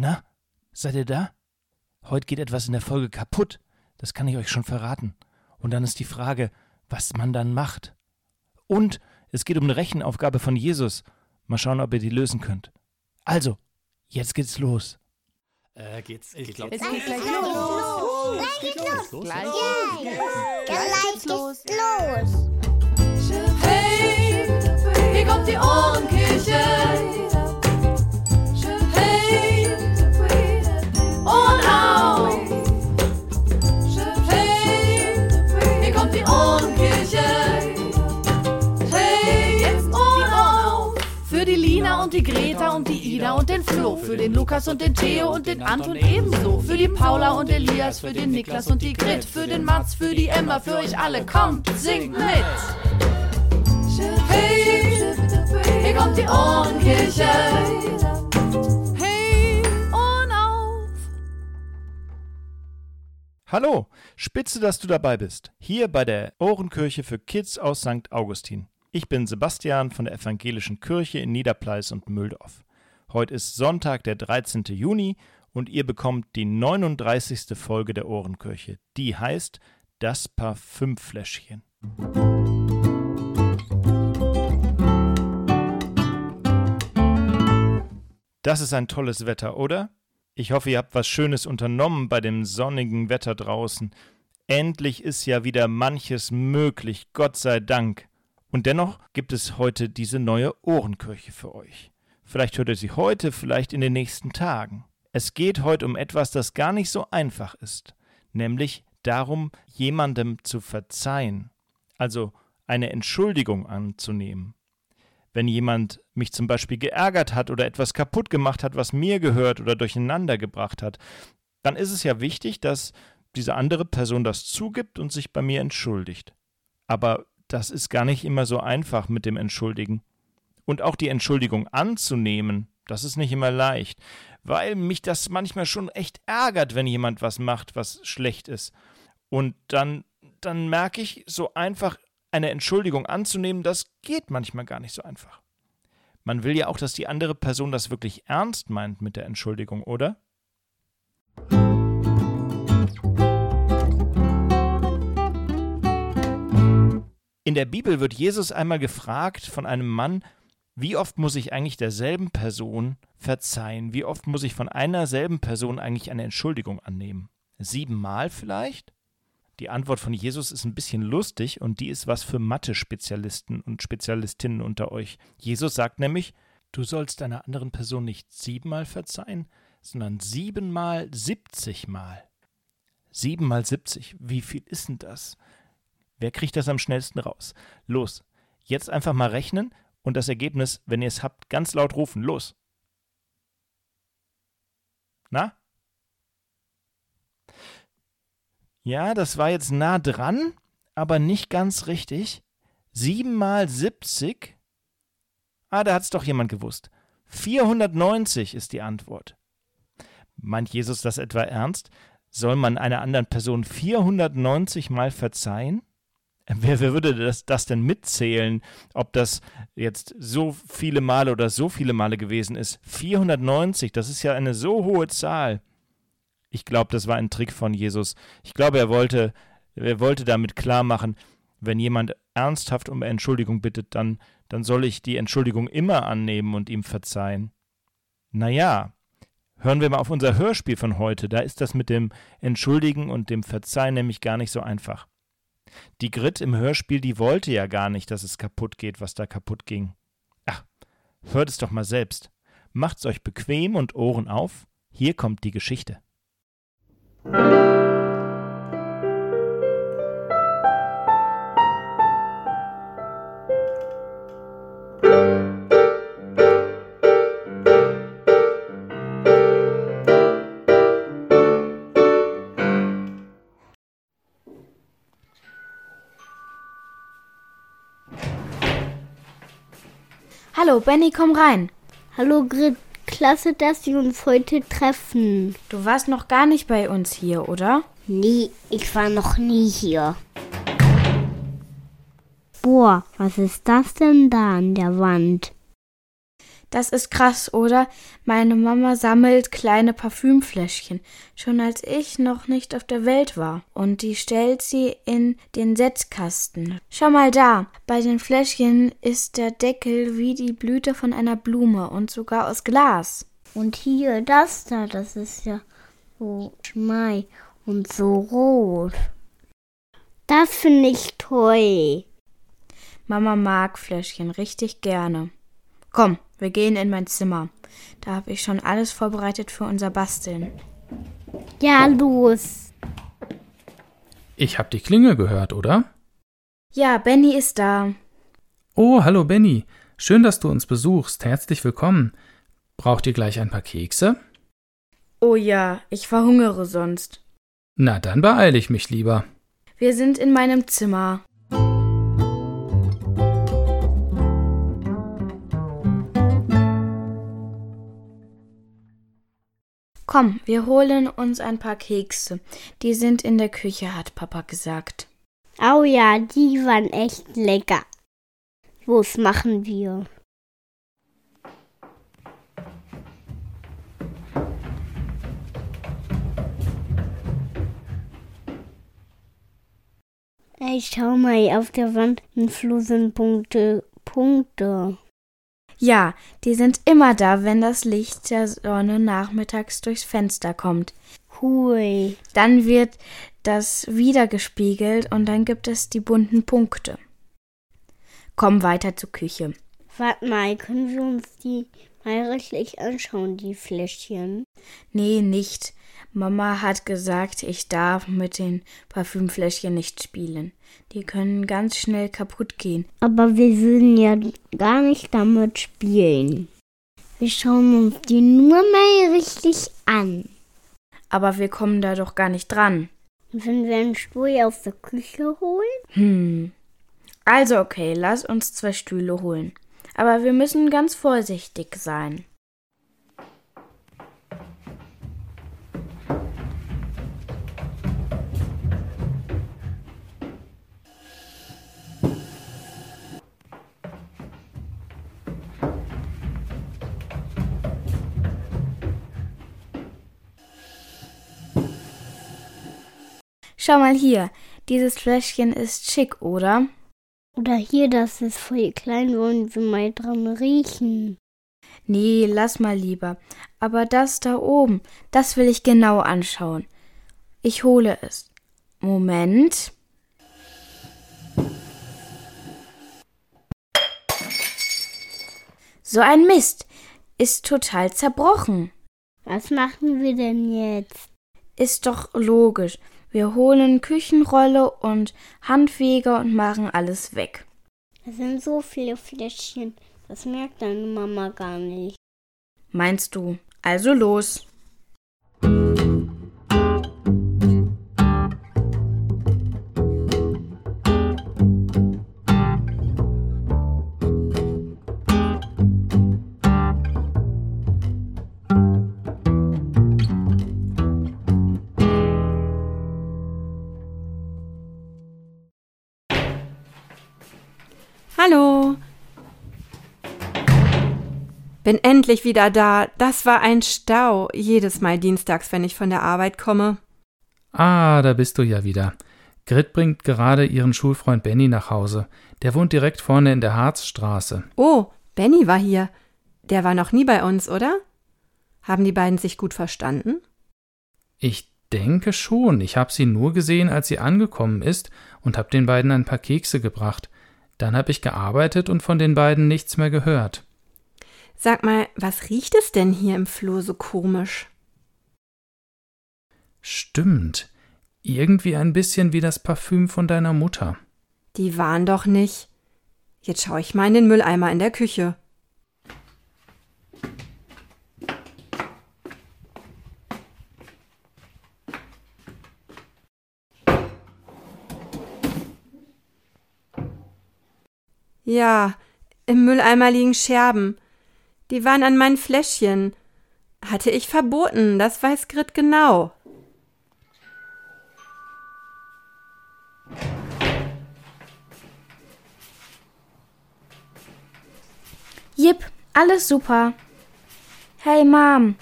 Na, seid ihr da? Heute geht etwas in der Folge kaputt, das kann ich euch schon verraten. Und dann ist die Frage, was man dann macht. Und es geht um eine Rechenaufgabe von Jesus. Mal schauen, ob ihr die lösen könnt. Also, jetzt geht's los. Äh, geht's, Ich glaub- jetzt Es los? geht gleich los. Gleich geht's los. Gleich geht's los. Hey, hier kommt die Ohrenkirche. Für den Lukas und den Theo und den Anton ebenso. Für die Paula und Elias, für den Niklas und die Grit. Für den Mats, für die Emma, für euch alle. Kommt, singt mit. Hey, hier kommt die Ohrenkirche. Hey, und auf. Hallo, spitze, dass du dabei bist. Hier bei der Ohrenkirche für Kids aus St. Augustin. Ich bin Sebastian von der Evangelischen Kirche in Niederpleis und Mühldorf. Heute ist Sonntag, der 13. Juni und ihr bekommt die 39. Folge der Ohrenkirche. Die heißt Das Parfümfläschchen. Das ist ein tolles Wetter, oder? Ich hoffe, ihr habt was Schönes unternommen bei dem sonnigen Wetter draußen. Endlich ist ja wieder manches möglich, Gott sei Dank. Und dennoch gibt es heute diese neue Ohrenkirche für euch. Vielleicht hört ihr sie heute, vielleicht in den nächsten Tagen. Es geht heute um etwas, das gar nicht so einfach ist, nämlich darum, jemandem zu verzeihen, also eine Entschuldigung anzunehmen. Wenn jemand mich zum Beispiel geärgert hat oder etwas kaputt gemacht hat, was mir gehört oder durcheinander gebracht hat, dann ist es ja wichtig, dass diese andere Person das zugibt und sich bei mir entschuldigt. Aber das ist gar nicht immer so einfach mit dem Entschuldigen. Und auch die Entschuldigung anzunehmen, das ist nicht immer leicht, weil mich das manchmal schon echt ärgert, wenn jemand was macht, was schlecht ist. Und dann, dann merke ich, so einfach eine Entschuldigung anzunehmen, das geht manchmal gar nicht so einfach. Man will ja auch, dass die andere Person das wirklich ernst meint mit der Entschuldigung, oder? In der Bibel wird Jesus einmal gefragt von einem Mann, wie oft muss ich eigentlich derselben Person verzeihen? Wie oft muss ich von einer selben Person eigentlich eine Entschuldigung annehmen? Siebenmal vielleicht? Die Antwort von Jesus ist ein bisschen lustig und die ist was für Mathe-Spezialisten und Spezialistinnen unter euch. Jesus sagt nämlich, du sollst einer anderen Person nicht siebenmal verzeihen, sondern siebenmal siebzigmal. Siebenmal siebzig, wie viel ist denn das? Wer kriegt das am schnellsten raus? Los, jetzt einfach mal rechnen und das Ergebnis, wenn ihr es habt, ganz laut rufen. Los. Na? Ja, das war jetzt nah dran, aber nicht ganz richtig. Sieben mal 70. Ah, da hat es doch jemand gewusst. 490 ist die Antwort. Meint Jesus das etwa ernst? Soll man einer anderen Person 490 Mal verzeihen? Wer, wer würde das, das denn mitzählen, ob das jetzt so viele Male oder so viele Male gewesen ist? 490, das ist ja eine so hohe Zahl. Ich glaube, das war ein Trick von Jesus. Ich glaube, er wollte, er wollte damit klar machen, wenn jemand ernsthaft um Entschuldigung bittet, dann, dann soll ich die Entschuldigung immer annehmen und ihm verzeihen. Naja, hören wir mal auf unser Hörspiel von heute. Da ist das mit dem Entschuldigen und dem Verzeihen nämlich gar nicht so einfach. Die Grit im Hörspiel, die wollte ja gar nicht, dass es kaputt geht, was da kaputt ging. Ach, hört es doch mal selbst. Macht's euch bequem und Ohren auf. Hier kommt die Geschichte. Hallo, Benny, komm rein. Hallo Grit, klasse, dass wir uns heute treffen. Du warst noch gar nicht bei uns hier, oder? Nee, ich war noch nie hier. Boah, was ist das denn da an der Wand? Das ist krass, oder? Meine Mama sammelt kleine Parfümfläschchen, schon als ich noch nicht auf der Welt war. Und die stellt sie in den Setzkasten. Schau mal da, bei den Fläschchen ist der Deckel wie die Blüte von einer Blume und sogar aus Glas. Und hier, das da, das ist ja so schmei und so rot. Das finde ich toll. Mama mag Fläschchen richtig gerne. Komm, wir gehen in mein Zimmer. Da habe ich schon alles vorbereitet für unser Basteln. Ja, los. Ich hab die Klingel gehört, oder? Ja, Benny ist da. Oh, hallo Benny. Schön, dass du uns besuchst. Herzlich willkommen. Braucht ihr gleich ein paar Kekse? Oh ja, ich verhungere sonst. Na, dann beeile ich mich lieber. Wir sind in meinem Zimmer. Komm, wir holen uns ein paar Kekse. Die sind in der Küche, hat Papa gesagt. Oh ja, die waren echt lecker. Los machen wir. Ey, schau mal, auf der Wand im Flur sind Punkte, Punkte. Ja, die sind immer da, wenn das Licht der Sonne nachmittags durchs Fenster kommt. Hui. Dann wird das wieder gespiegelt und dann gibt es die bunten Punkte. Komm weiter zur Küche. Warte mal, können wir uns die mal richtig anschauen, die Fläschchen? Nee, nicht. Mama hat gesagt, ich darf mit den Parfümfläschchen nicht spielen. Die können ganz schnell kaputt gehen. Aber wir würden ja gar nicht damit spielen. Wir schauen uns die nur mal richtig an. Aber wir kommen da doch gar nicht dran. Wenn wir einen Stuhl aus der Küche holen? Hm. Also okay, lass uns zwei Stühle holen. Aber wir müssen ganz vorsichtig sein. Schau mal hier, dieses Fläschchen ist schick, oder? Oder hier, das ist voll klein, wollen wir mal dran riechen. Nee, lass mal lieber. Aber das da oben, das will ich genau anschauen. Ich hole es. Moment. So ein Mist. Ist total zerbrochen. Was machen wir denn jetzt? Ist doch logisch. Wir holen Küchenrolle und Handfeger und machen alles weg. Es sind so viele Fläschchen. Das merkt deine Mama gar nicht. Meinst du? Also los. Bin endlich wieder da. Das war ein Stau. Jedes Mal dienstags, wenn ich von der Arbeit komme. Ah, da bist du ja wieder. Grit bringt gerade ihren Schulfreund Benny nach Hause. Der wohnt direkt vorne in der Harzstraße. Oh, Benny war hier. Der war noch nie bei uns, oder? Haben die beiden sich gut verstanden? Ich denke schon. Ich habe sie nur gesehen, als sie angekommen ist und habe den beiden ein paar Kekse gebracht. Dann habe ich gearbeitet und von den beiden nichts mehr gehört. Sag mal, was riecht es denn hier im Flur so komisch? Stimmt. Irgendwie ein bisschen wie das Parfüm von deiner Mutter. Die waren doch nicht. Jetzt schaue ich mal in den Mülleimer in der Küche. Ja, im Mülleimer liegen Scherben. Die waren an meinen Fläschchen. Hatte ich verboten, das weiß Grit genau. Jip, Alles super. Hey Mom.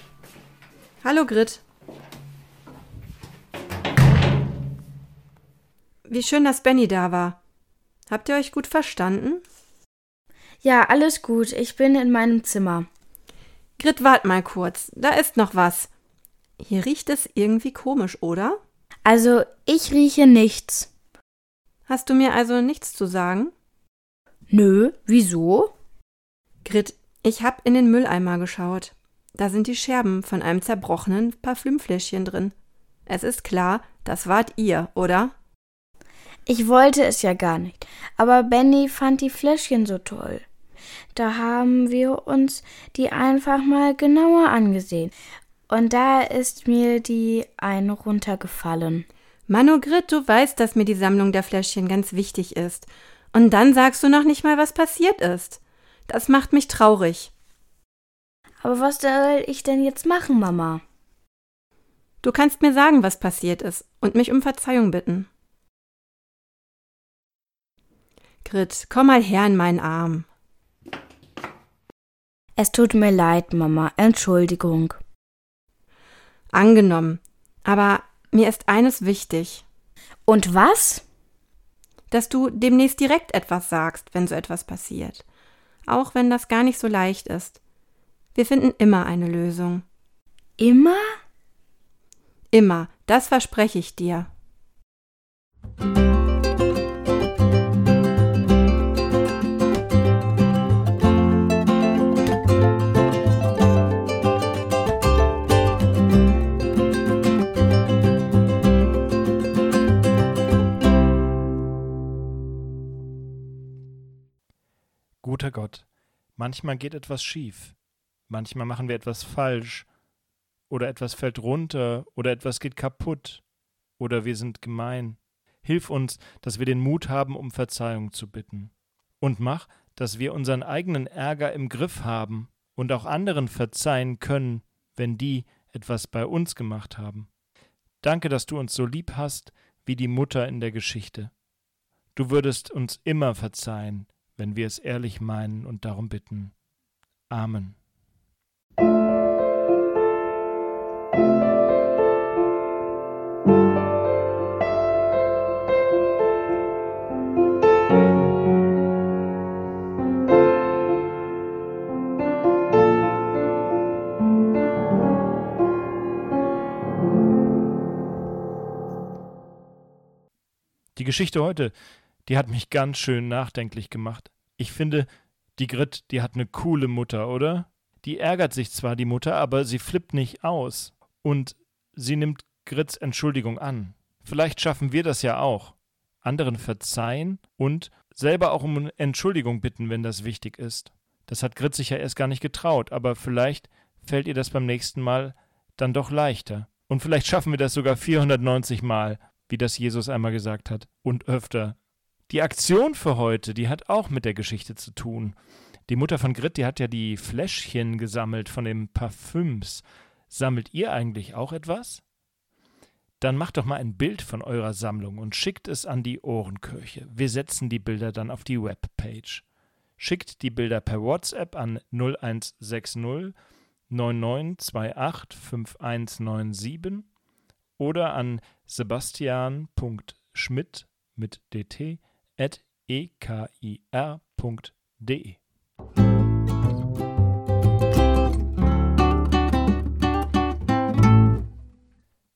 Hallo Grit. Wie schön, dass Benny da war. Habt ihr euch gut verstanden? Ja, alles gut. Ich bin in meinem Zimmer. Grit, wart mal kurz. Da ist noch was. Hier riecht es irgendwie komisch, oder? Also, ich rieche nichts. Hast du mir also nichts zu sagen? Nö, wieso? Grit, ich hab in den Mülleimer geschaut. Da sind die Scherben von einem zerbrochenen Parfümfläschchen drin. Es ist klar, das wart ihr, oder? Ich wollte es ja gar nicht, aber Benny fand die Fläschchen so toll. Da haben wir uns die einfach mal genauer angesehen. Und da ist mir die eine runtergefallen. Manu Grit, du weißt, dass mir die Sammlung der Fläschchen ganz wichtig ist. Und dann sagst du noch nicht mal, was passiert ist. Das macht mich traurig. Aber was soll ich denn jetzt machen, Mama? Du kannst mir sagen, was passiert ist und mich um Verzeihung bitten. Grit, komm mal her in meinen Arm. Es tut mir leid, Mama. Entschuldigung. Angenommen. Aber mir ist eines wichtig. Und was? Dass du demnächst direkt etwas sagst, wenn so etwas passiert. Auch wenn das gar nicht so leicht ist. Wir finden immer eine Lösung. Immer? Immer. Das verspreche ich dir. Guter Gott, manchmal geht etwas schief, manchmal machen wir etwas falsch, oder etwas fällt runter, oder etwas geht kaputt, oder wir sind gemein. Hilf uns, dass wir den Mut haben, um Verzeihung zu bitten. Und mach, dass wir unseren eigenen Ärger im Griff haben und auch anderen verzeihen können, wenn die etwas bei uns gemacht haben. Danke, dass du uns so lieb hast wie die Mutter in der Geschichte. Du würdest uns immer verzeihen, wenn wir es ehrlich meinen und darum bitten. Amen. Die Geschichte heute, die hat mich ganz schön nachdenklich gemacht. Ich finde, die Grit, die hat eine coole Mutter, oder? Die ärgert sich zwar die Mutter, aber sie flippt nicht aus. Und sie nimmt Grits Entschuldigung an. Vielleicht schaffen wir das ja auch. Anderen verzeihen und selber auch um Entschuldigung bitten, wenn das wichtig ist. Das hat Grit sich ja erst gar nicht getraut, aber vielleicht fällt ihr das beim nächsten Mal dann doch leichter. Und vielleicht schaffen wir das sogar 490 Mal, wie das Jesus einmal gesagt hat, und öfter. Die Aktion für heute, die hat auch mit der Geschichte zu tun. Die Mutter von Grit, die hat ja die Fläschchen gesammelt von den Parfüms. Sammelt ihr eigentlich auch etwas? Dann macht doch mal ein Bild von eurer Sammlung und schickt es an die Ohrenkirche. Wir setzen die Bilder dann auf die Webpage. Schickt die Bilder per WhatsApp an 0160 9928 5197 oder an sebastian.schmidt mit dt ekir.de.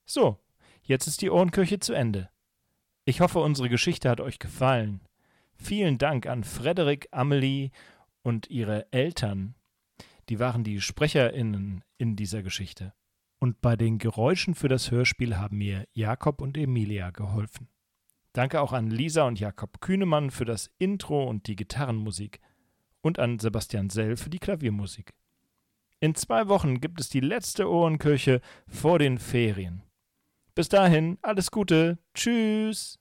So, jetzt ist die Ohrenkirche zu Ende. Ich hoffe, unsere Geschichte hat euch gefallen. Vielen Dank an Frederik, Amelie und ihre Eltern. Die waren die SprecherInnen in dieser Geschichte. Und bei den Geräuschen für das Hörspiel haben mir Jakob und Emilia geholfen. Danke auch an Lisa und Jakob Kühnemann für das Intro und die Gitarrenmusik und an Sebastian Sell für die Klaviermusik. In zwei Wochen gibt es die letzte Ohrenkirche vor den Ferien. Bis dahin, alles Gute. Tschüss.